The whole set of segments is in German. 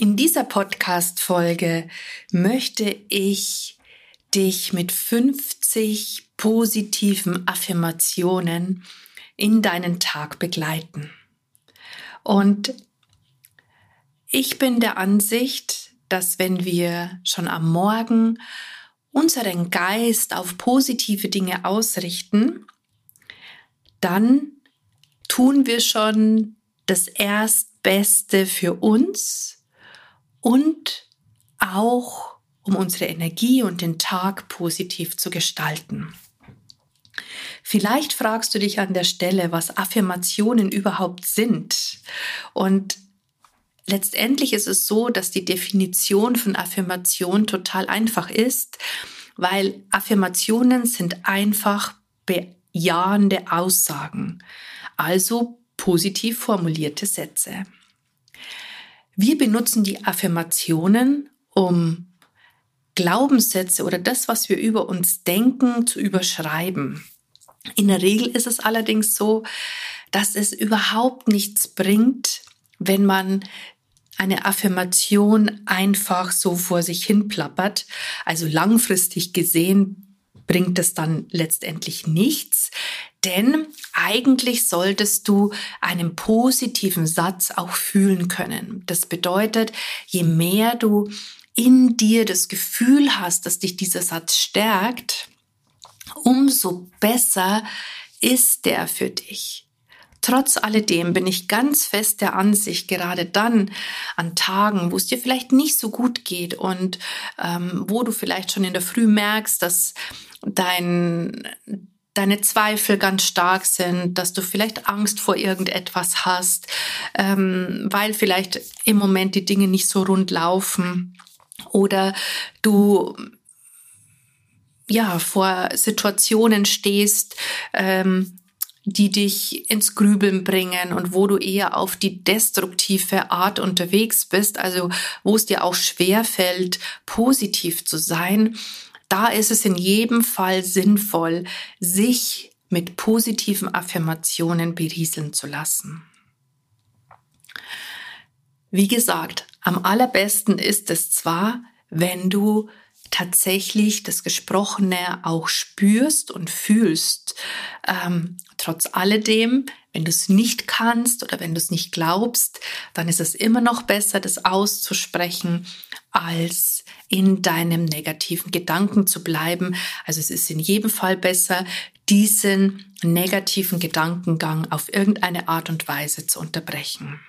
In dieser Podcast-Folge möchte ich dich mit 50 positiven Affirmationen in deinen Tag begleiten. Und ich bin der Ansicht, dass wenn wir schon am Morgen unseren Geist auf positive Dinge ausrichten, dann tun wir schon das Erstbeste für uns und auch um unsere Energie und den Tag positiv zu gestalten. Vielleicht fragst du dich an der Stelle, was Affirmationen überhaupt sind. Und letztendlich ist es so, dass die Definition von Affirmation total einfach ist, weil Affirmationen sind einfach bejahende Aussagen, also positiv formulierte Sätze. Wir benutzen die Affirmationen, um Glaubenssätze oder das, was wir über uns denken, zu überschreiben. In der Regel ist es allerdings so, dass es überhaupt nichts bringt, wenn man eine Affirmation einfach so vor sich hin plappert. Also langfristig gesehen bringt es dann letztendlich nichts, denn eigentlich solltest du einen positiven Satz auch fühlen können. Das bedeutet, je mehr du in dir das Gefühl hast, dass dich dieser Satz stärkt, umso besser ist der für dich. Trotz alledem bin ich ganz fest der Ansicht, gerade dann an Tagen, wo es dir vielleicht nicht so gut geht und ähm, wo du vielleicht schon in der Früh merkst, dass dein, deine Zweifel ganz stark sind, dass du vielleicht Angst vor irgendetwas hast, ähm, weil vielleicht im Moment die Dinge nicht so rund laufen oder du ja vor Situationen stehst, ähm, die dich ins Grübeln bringen und wo du eher auf die destruktive Art unterwegs bist, also wo es dir auch schwer fällt, positiv zu sein, da ist es in jedem Fall sinnvoll, sich mit positiven Affirmationen berieseln zu lassen. Wie gesagt, am allerbesten ist es zwar, wenn du tatsächlich das Gesprochene auch spürst und fühlst. Ähm, trotz alledem, wenn du es nicht kannst oder wenn du es nicht glaubst, dann ist es immer noch besser, das auszusprechen, als in deinem negativen Gedanken zu bleiben. Also es ist in jedem Fall besser, diesen negativen Gedankengang auf irgendeine Art und Weise zu unterbrechen.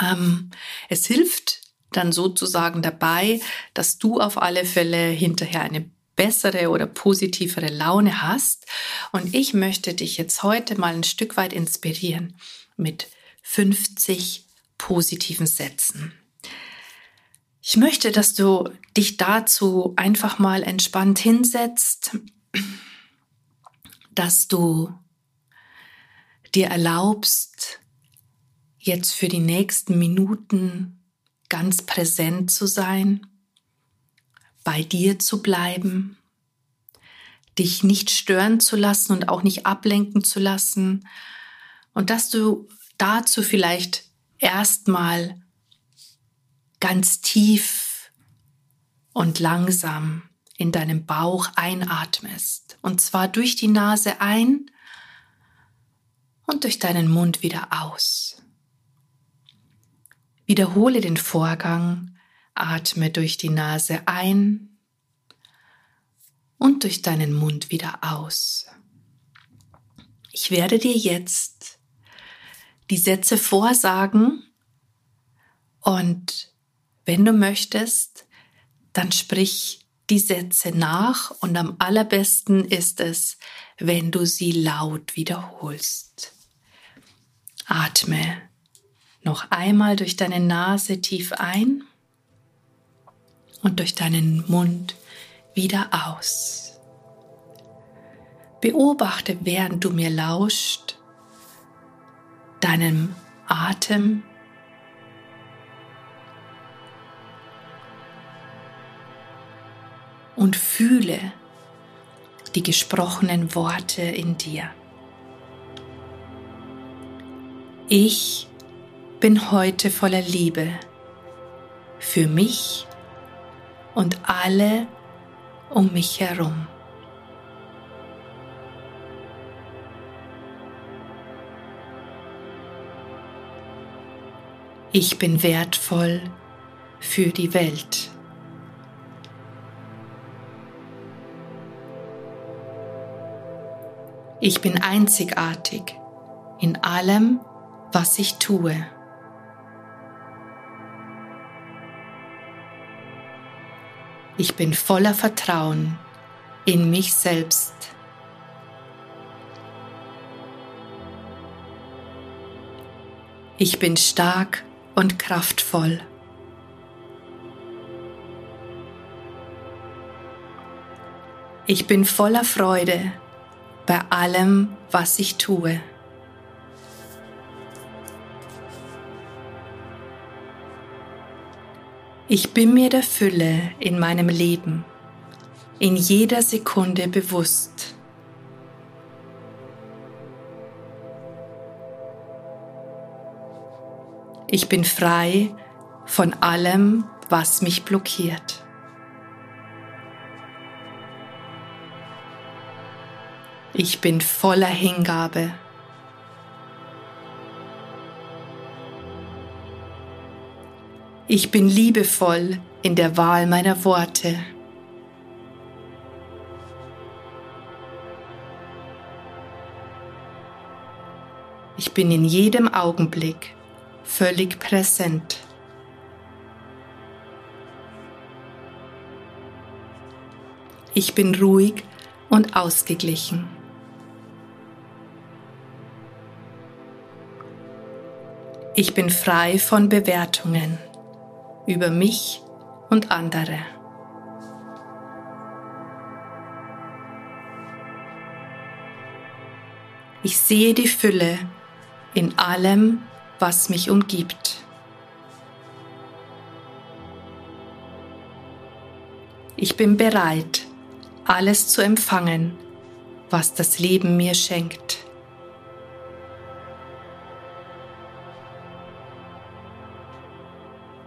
Ähm, es hilft dann sozusagen dabei, dass du auf alle Fälle hinterher eine bessere oder positivere Laune hast. Und ich möchte dich jetzt heute mal ein Stück weit inspirieren mit 50 positiven Sätzen. Ich möchte, dass du dich dazu einfach mal entspannt hinsetzt, dass du dir erlaubst, jetzt für die nächsten Minuten ganz präsent zu sein, bei dir zu bleiben, dich nicht stören zu lassen und auch nicht ablenken zu lassen. Und dass du dazu vielleicht erstmal ganz tief und langsam in deinem Bauch einatmest und zwar durch die Nase ein und durch deinen Mund wieder aus. Wiederhole den Vorgang, atme durch die Nase ein und durch deinen Mund wieder aus. Ich werde dir jetzt die Sätze vorsagen und wenn du möchtest, dann sprich die Sätze nach und am allerbesten ist es, wenn du sie laut wiederholst. Atme noch einmal durch deine Nase tief ein und durch deinen Mund wieder aus. Beobachte, während du mir lauscht, deinem Atem. Und fühle die gesprochenen Worte in dir. Ich bin heute voller Liebe für mich und alle um mich herum. Ich bin wertvoll für die Welt. Ich bin einzigartig in allem, was ich tue. Ich bin voller Vertrauen in mich selbst. Ich bin stark und kraftvoll. Ich bin voller Freude bei allem, was ich tue. Ich bin mir der Fülle in meinem Leben in jeder Sekunde bewusst. Ich bin frei von allem, was mich blockiert. Ich bin voller Hingabe. Ich bin liebevoll in der Wahl meiner Worte. Ich bin in jedem Augenblick völlig präsent. Ich bin ruhig und ausgeglichen. Ich bin frei von Bewertungen über mich und andere. Ich sehe die Fülle in allem, was mich umgibt. Ich bin bereit, alles zu empfangen, was das Leben mir schenkt.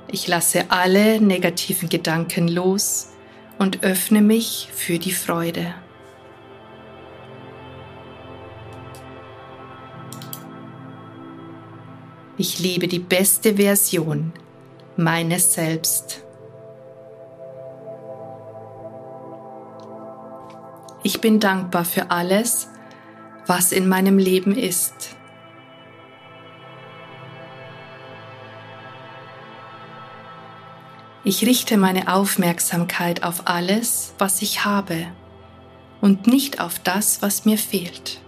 Ich lasse alle negativen Gedanken los und öffne mich für die Freude. Ich liebe die beste Version meines Selbst. Ich bin dankbar für alles, was in meinem Leben ist. Ich richte meine Aufmerksamkeit auf alles, was ich habe und nicht auf das, was mir fehlt.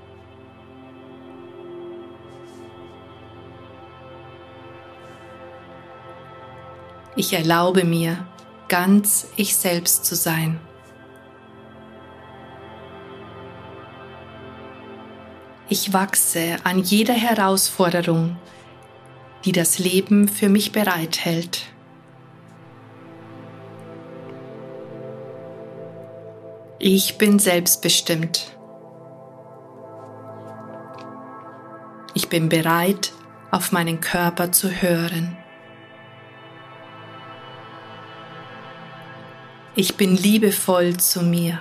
Ich erlaube mir, ganz ich selbst zu sein. Ich wachse an jeder Herausforderung, die das Leben für mich bereithält. Ich bin selbstbestimmt. Ich bin bereit, auf meinen Körper zu hören. Ich bin liebevoll zu mir.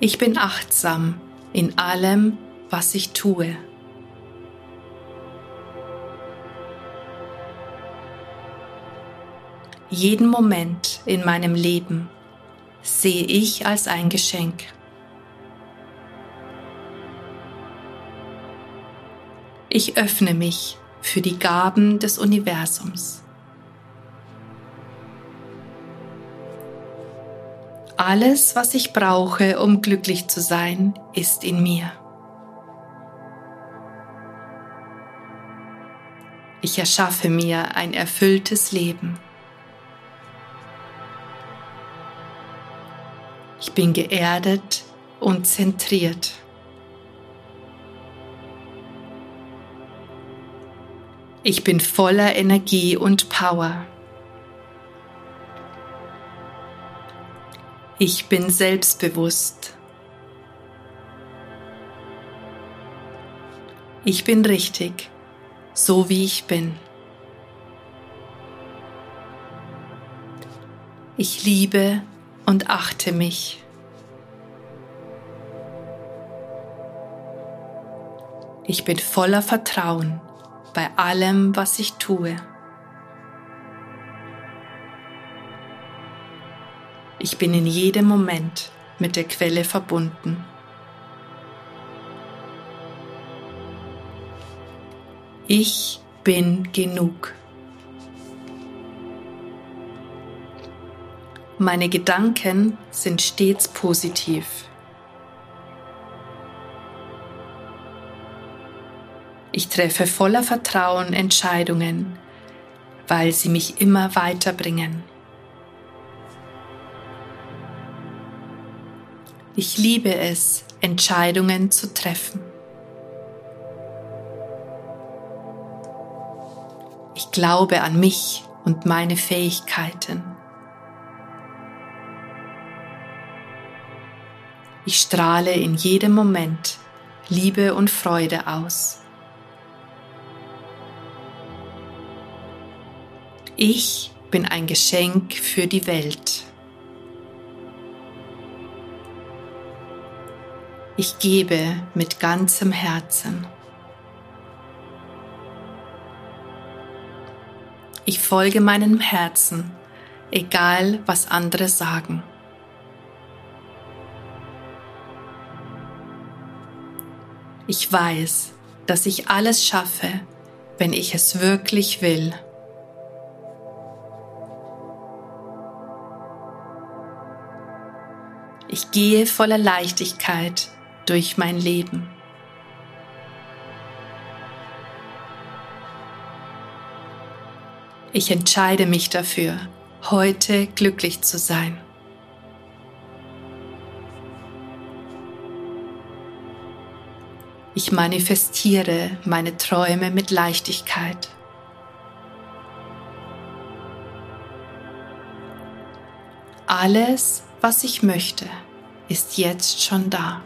Ich bin achtsam in allem, was ich tue. Jeden Moment in meinem Leben sehe ich als ein Geschenk. Ich öffne mich für die Gaben des Universums. Alles, was ich brauche, um glücklich zu sein, ist in mir. Ich erschaffe mir ein erfülltes Leben. Bin geerdet und zentriert. Ich bin voller Energie und Power. Ich bin selbstbewusst. Ich bin richtig, so wie ich bin. Ich liebe und achte mich. Ich bin voller Vertrauen bei allem, was ich tue. Ich bin in jedem Moment mit der Quelle verbunden. Ich bin genug. Meine Gedanken sind stets positiv. Ich treffe voller Vertrauen Entscheidungen, weil sie mich immer weiterbringen. Ich liebe es, Entscheidungen zu treffen. Ich glaube an mich und meine Fähigkeiten. Ich strahle in jedem Moment Liebe und Freude aus. Ich bin ein Geschenk für die Welt. Ich gebe mit ganzem Herzen. Ich folge meinem Herzen, egal was andere sagen. Ich weiß, dass ich alles schaffe, wenn ich es wirklich will. Ich gehe voller Leichtigkeit durch mein Leben. Ich entscheide mich dafür, heute glücklich zu sein. Ich manifestiere meine Träume mit Leichtigkeit. Alles, was ich möchte, ist jetzt schon da.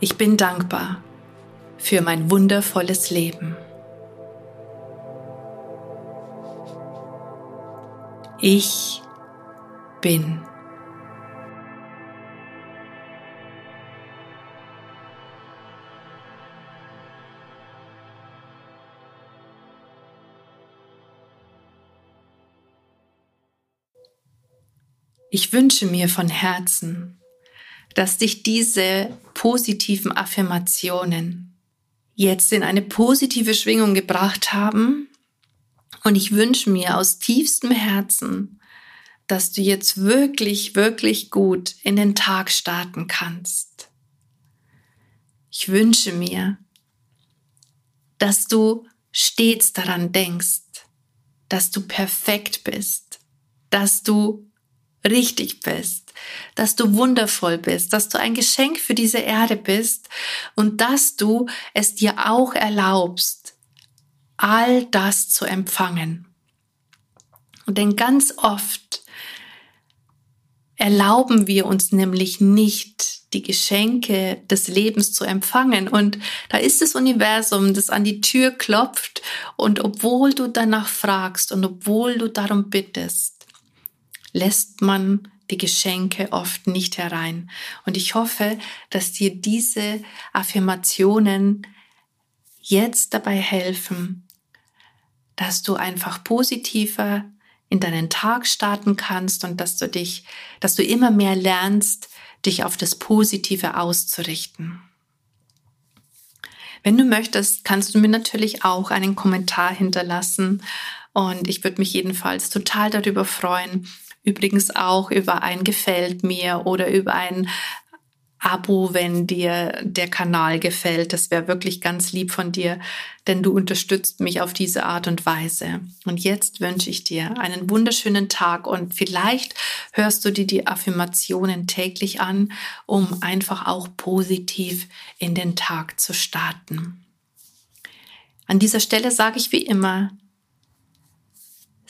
Ich bin dankbar für mein wundervolles Leben. Ich bin. Ich wünsche mir von Herzen, dass dich diese positiven Affirmationen jetzt in eine positive Schwingung gebracht haben. Und ich wünsche mir aus tiefstem Herzen, dass du jetzt wirklich, wirklich gut in den Tag starten kannst. Ich wünsche mir, dass du stets daran denkst, dass du perfekt bist, dass du richtig bist, dass du wundervoll bist, dass du ein Geschenk für diese Erde bist und dass du es dir auch erlaubst, all das zu empfangen. Und denn ganz oft erlauben wir uns nämlich nicht, die Geschenke des Lebens zu empfangen. Und da ist das Universum, das an die Tür klopft. Und obwohl du danach fragst und obwohl du darum bittest, lässt man die Geschenke oft nicht herein. Und ich hoffe, dass dir diese Affirmationen jetzt dabei helfen, dass du einfach positiver in deinen Tag starten kannst und dass du dich, dass du immer mehr lernst, dich auf das Positive auszurichten. Wenn du möchtest, kannst du mir natürlich auch einen Kommentar hinterlassen und ich würde mich jedenfalls total darüber freuen, Übrigens auch über ein Gefällt mir oder über ein Abo, wenn dir der Kanal gefällt. Das wäre wirklich ganz lieb von dir, denn du unterstützt mich auf diese Art und Weise. Und jetzt wünsche ich dir einen wunderschönen Tag und vielleicht hörst du dir die Affirmationen täglich an, um einfach auch positiv in den Tag zu starten. An dieser Stelle sage ich wie immer,